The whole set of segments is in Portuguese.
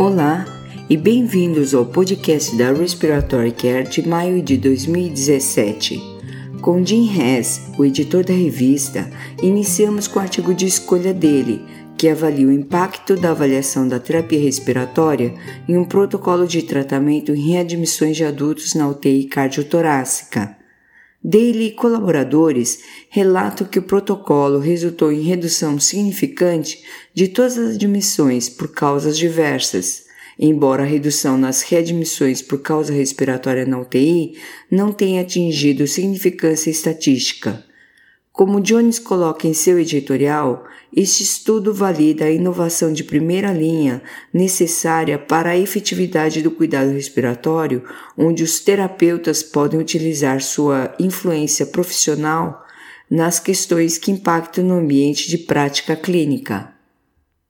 Olá e bem-vindos ao podcast da Respiratory Care de maio de 2017. Com Jim Hess, o editor da revista, iniciamos com o artigo de escolha dele, que avalia o impacto da avaliação da terapia respiratória em um protocolo de tratamento em readmissões de adultos na UTI cardiotorácica. Dele colaboradores relatam que o protocolo resultou em redução significante de todas as admissões por causas diversas, embora a redução nas readmissões por causa respiratória na UTI não tenha atingido significância estatística. Como Jones coloca em seu editorial, este estudo valida a inovação de primeira linha necessária para a efetividade do cuidado respiratório, onde os terapeutas podem utilizar sua influência profissional nas questões que impactam no ambiente de prática clínica.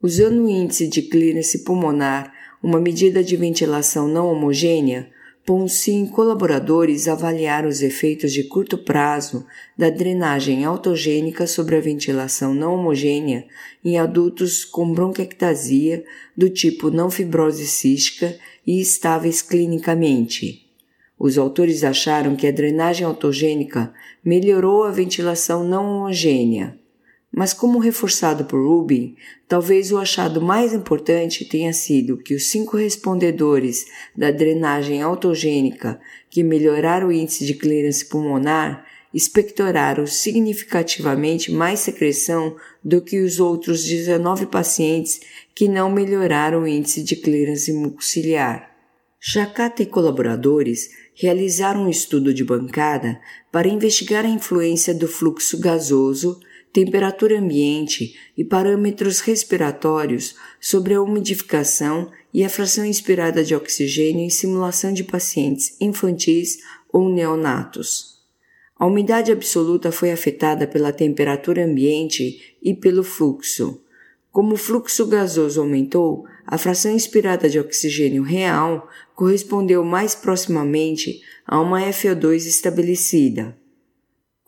Usando o índice de clearance pulmonar, uma medida de ventilação não homogênea, Ponsim colaboradores avaliaram os efeitos de curto prazo da drenagem autogênica sobre a ventilação não homogênea em adultos com bronquiectasia do tipo não fibrose cística e estáveis clinicamente. Os autores acharam que a drenagem autogênica melhorou a ventilação não homogênea. Mas, como reforçado por Rubin, talvez o achado mais importante tenha sido que os cinco respondedores da drenagem autogênica que melhoraram o índice de clearance pulmonar expectoraram significativamente mais secreção do que os outros 19 pacientes que não melhoraram o índice de clearance mucociliar. Chacata e colaboradores realizaram um estudo de bancada para investigar a influência do fluxo gasoso temperatura ambiente e parâmetros respiratórios sobre a umidificação e a fração inspirada de oxigênio em simulação de pacientes infantis ou neonatos. A umidade absoluta foi afetada pela temperatura ambiente e pelo fluxo. Como o fluxo gasoso aumentou, a fração inspirada de oxigênio real correspondeu mais proximamente a uma FO2 estabelecida.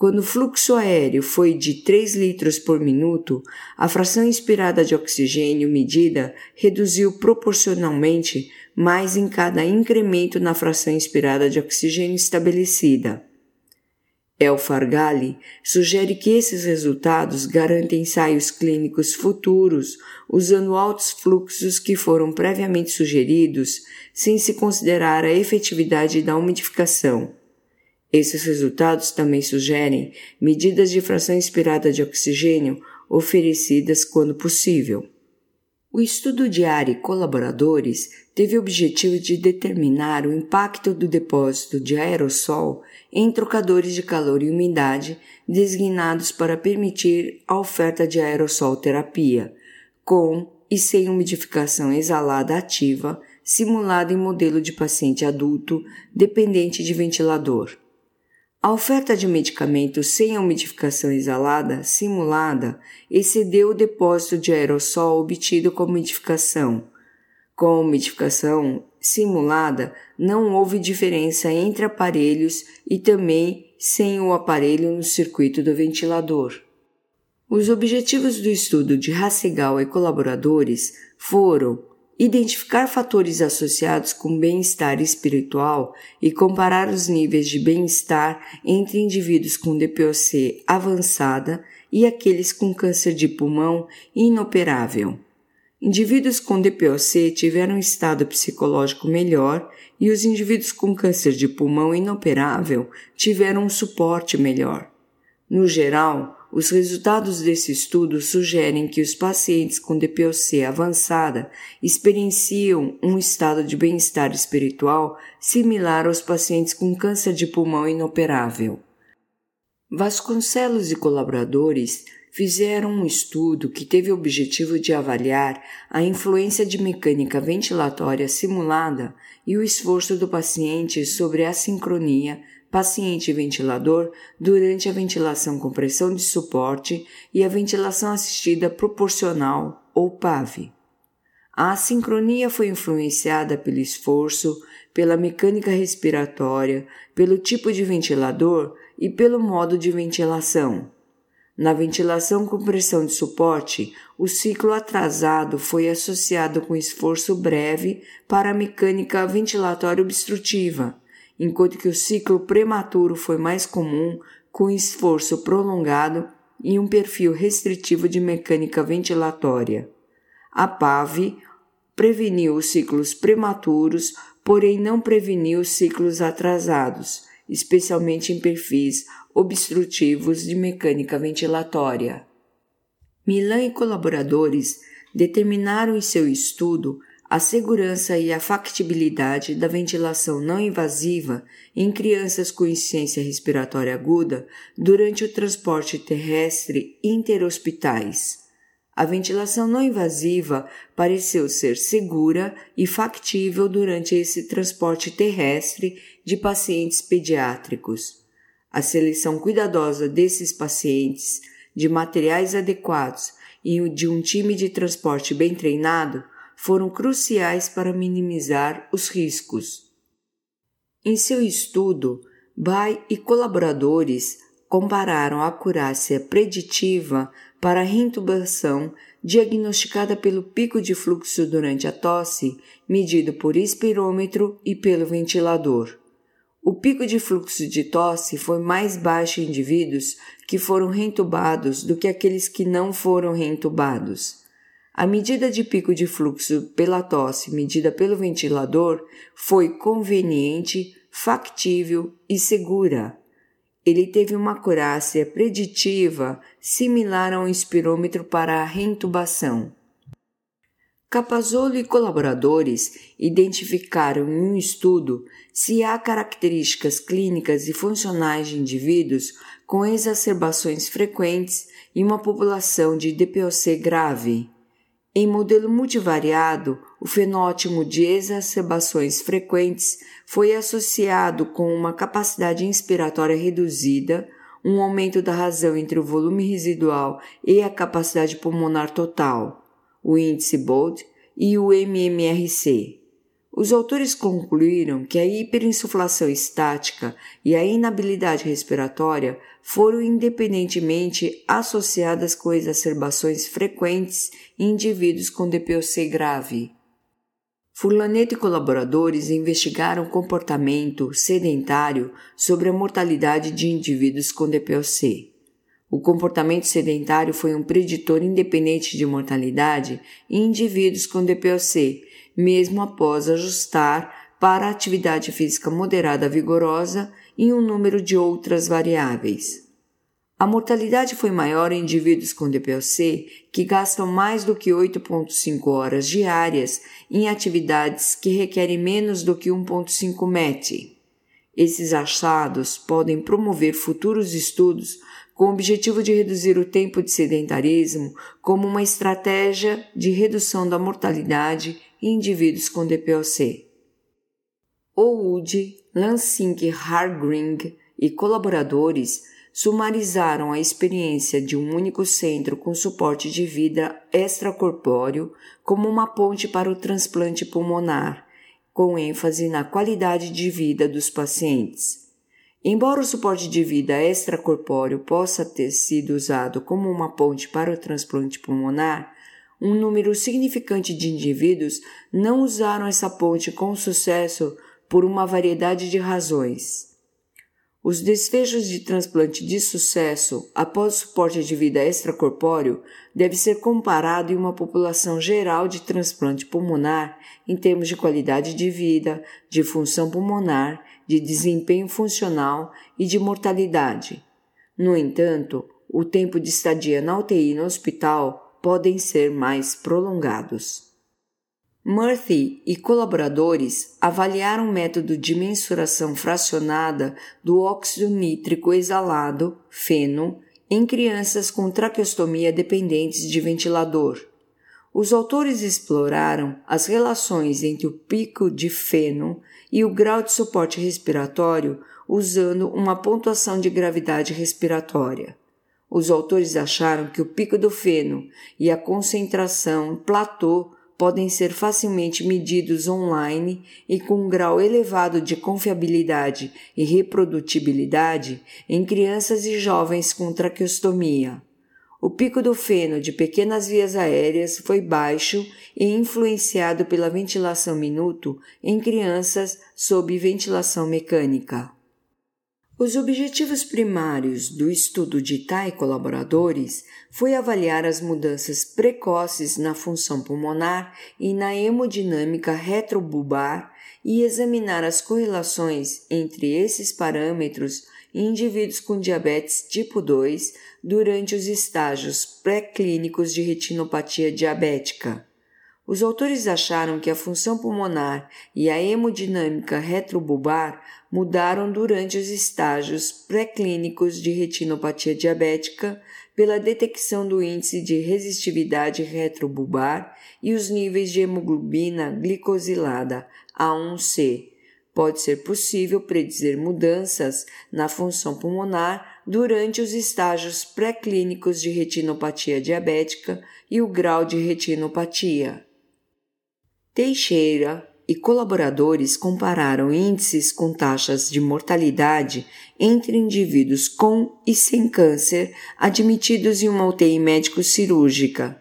Quando o fluxo aéreo foi de 3 litros por minuto, a fração inspirada de oxigênio medida reduziu proporcionalmente mais em cada incremento na fração inspirada de oxigênio estabelecida. El Fargali sugere que esses resultados garantem ensaios clínicos futuros usando altos fluxos que foram previamente sugeridos sem se considerar a efetividade da umidificação. Esses resultados também sugerem medidas de fração inspirada de oxigênio oferecidas quando possível. O estudo de área e colaboradores teve o objetivo de determinar o impacto do depósito de aerossol em trocadores de calor e umidade designados para permitir a oferta de aerossol terapia, com e sem umidificação exalada ativa, simulada em modelo de paciente adulto dependente de ventilador. A oferta de medicamentos sem umidificação exalada simulada excedeu o depósito de aerossol obtido com umidificação. Com umidificação simulada, não houve diferença entre aparelhos e também sem o aparelho no circuito do ventilador. Os objetivos do estudo de Hassegal e colaboradores foram identificar fatores associados com bem-estar espiritual e comparar os níveis de bem-estar entre indivíduos com DPOC avançada e aqueles com câncer de pulmão inoperável. Indivíduos com DPOC tiveram um estado psicológico melhor e os indivíduos com câncer de pulmão inoperável tiveram um suporte melhor. No geral, os resultados desse estudo sugerem que os pacientes com DPOC avançada experienciam um estado de bem-estar espiritual similar aos pacientes com câncer de pulmão inoperável. Vasconcelos e colaboradores fizeram um estudo que teve o objetivo de avaliar a influência de mecânica ventilatória simulada e o esforço do paciente sobre a sincronia paciente ventilador durante a ventilação com pressão de suporte e a ventilação assistida proporcional ou PAV. A assincronia foi influenciada pelo esforço, pela mecânica respiratória, pelo tipo de ventilador e pelo modo de ventilação. Na ventilação com pressão de suporte, o ciclo atrasado foi associado com esforço breve para a mecânica ventilatória obstrutiva, enquanto que o ciclo prematuro foi mais comum com esforço prolongado e um perfil restritivo de mecânica ventilatória. A PAV preveniu os ciclos prematuros, porém não preveniu os ciclos atrasados, especialmente em perfis obstrutivos de mecânica ventilatória. Milan e colaboradores determinaram em seu estudo a segurança e a factibilidade da ventilação não invasiva em crianças com insuficiência respiratória aguda durante o transporte terrestre interhospitais. A ventilação não invasiva pareceu ser segura e factível durante esse transporte terrestre de pacientes pediátricos. A seleção cuidadosa desses pacientes, de materiais adequados e de um time de transporte bem treinado foram cruciais para minimizar os riscos. Em seu estudo, Bay e colaboradores compararam a acurácia preditiva para a reintubação diagnosticada pelo pico de fluxo durante a tosse, medido por espirômetro e pelo ventilador. O pico de fluxo de tosse foi mais baixo em indivíduos que foram reintubados do que aqueles que não foram reintubados. A medida de pico de fluxo pela tosse medida pelo ventilador foi conveniente, factível e segura. Ele teve uma acurácia preditiva similar a um espirômetro para a reintubação. Capazolo e colaboradores identificaram em um estudo se há características clínicas e funcionais de indivíduos com exacerbações frequentes e uma população de DPOC grave. Em modelo multivariado, o fenótipo de exacerbações frequentes foi associado com uma capacidade inspiratória reduzida, um aumento da razão entre o volume residual e a capacidade pulmonar total, o índice BOLD e o MMRC. Os autores concluíram que a hiperinsuflação estática e a inabilidade respiratória foram independentemente associadas com exacerbações frequentes em indivíduos com DPOC grave. Furlaneto e colaboradores investigaram comportamento sedentário sobre a mortalidade de indivíduos com DPOC. O comportamento sedentário foi um preditor independente de mortalidade em indivíduos com DPOC mesmo após ajustar para a atividade física moderada vigorosa e um número de outras variáveis. A mortalidade foi maior em indivíduos com DPOC que gastam mais do que 8,5 horas diárias em atividades que requerem menos do que 1,5 MET. Esses achados podem promover futuros estudos com o objetivo de reduzir o tempo de sedentarismo como uma estratégia de redução da mortalidade em indivíduos com DPOC. Oud, Lansing Hargring e colaboradores sumarizaram a experiência de um único centro com suporte de vida extracorpóreo como uma ponte para o transplante pulmonar, com ênfase na qualidade de vida dos pacientes. Embora o suporte de vida extracorpóreo possa ter sido usado como uma ponte para o transplante pulmonar, um número significante de indivíduos não usaram essa ponte com sucesso por uma variedade de razões. Os desfechos de transplante de sucesso após suporte de vida extracorpóreo deve ser comparado em uma população geral de transplante pulmonar em termos de qualidade de vida, de função pulmonar, de desempenho funcional e de mortalidade. No entanto, o tempo de estadia na UTI no hospital podem ser mais prolongados. Murphy e colaboradores avaliaram o método de mensuração fracionada do óxido nítrico exalado, feno, em crianças com traqueostomia dependentes de ventilador. Os autores exploraram as relações entre o pico de feno e o grau de suporte respiratório usando uma pontuação de gravidade respiratória. Os autores acharam que o pico do feno e a concentração platô podem ser facilmente medidos online e com um grau elevado de confiabilidade e reprodutibilidade em crianças e jovens com traqueostomia. O pico do feno de pequenas vias aéreas foi baixo e influenciado pela ventilação minuto em crianças sob ventilação mecânica. Os objetivos primários do estudo de Tai colaboradores foi avaliar as mudanças precoces na função pulmonar e na hemodinâmica retrobulbar e examinar as correlações entre esses parâmetros em indivíduos com diabetes tipo 2 durante os estágios pré-clínicos de retinopatia diabética. Os autores acharam que a função pulmonar e a hemodinâmica retrobulbar mudaram durante os estágios pré-clínicos de retinopatia diabética pela detecção do índice de resistividade retrobulbar e os níveis de hemoglobina glicosilada A1C. Pode ser possível predizer mudanças na função pulmonar durante os estágios pré-clínicos de retinopatia diabética e o grau de retinopatia. Teixeira e colaboradores compararam índices com taxas de mortalidade entre indivíduos com e sem câncer admitidos em uma UTI médico-cirúrgica.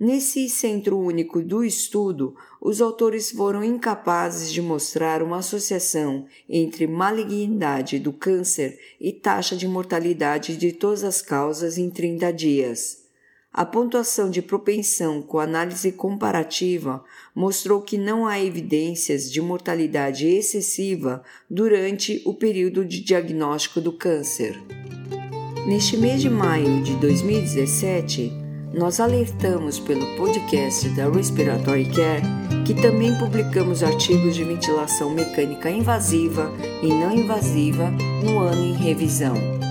Nesse centro único do estudo, os autores foram incapazes de mostrar uma associação entre malignidade do câncer e taxa de mortalidade de todas as causas em 30 dias. A pontuação de propensão com análise comparativa mostrou que não há evidências de mortalidade excessiva durante o período de diagnóstico do câncer. Neste mês de maio de 2017, nós alertamos pelo podcast da Respiratory Care que também publicamos artigos de ventilação mecânica invasiva e não invasiva no ano em revisão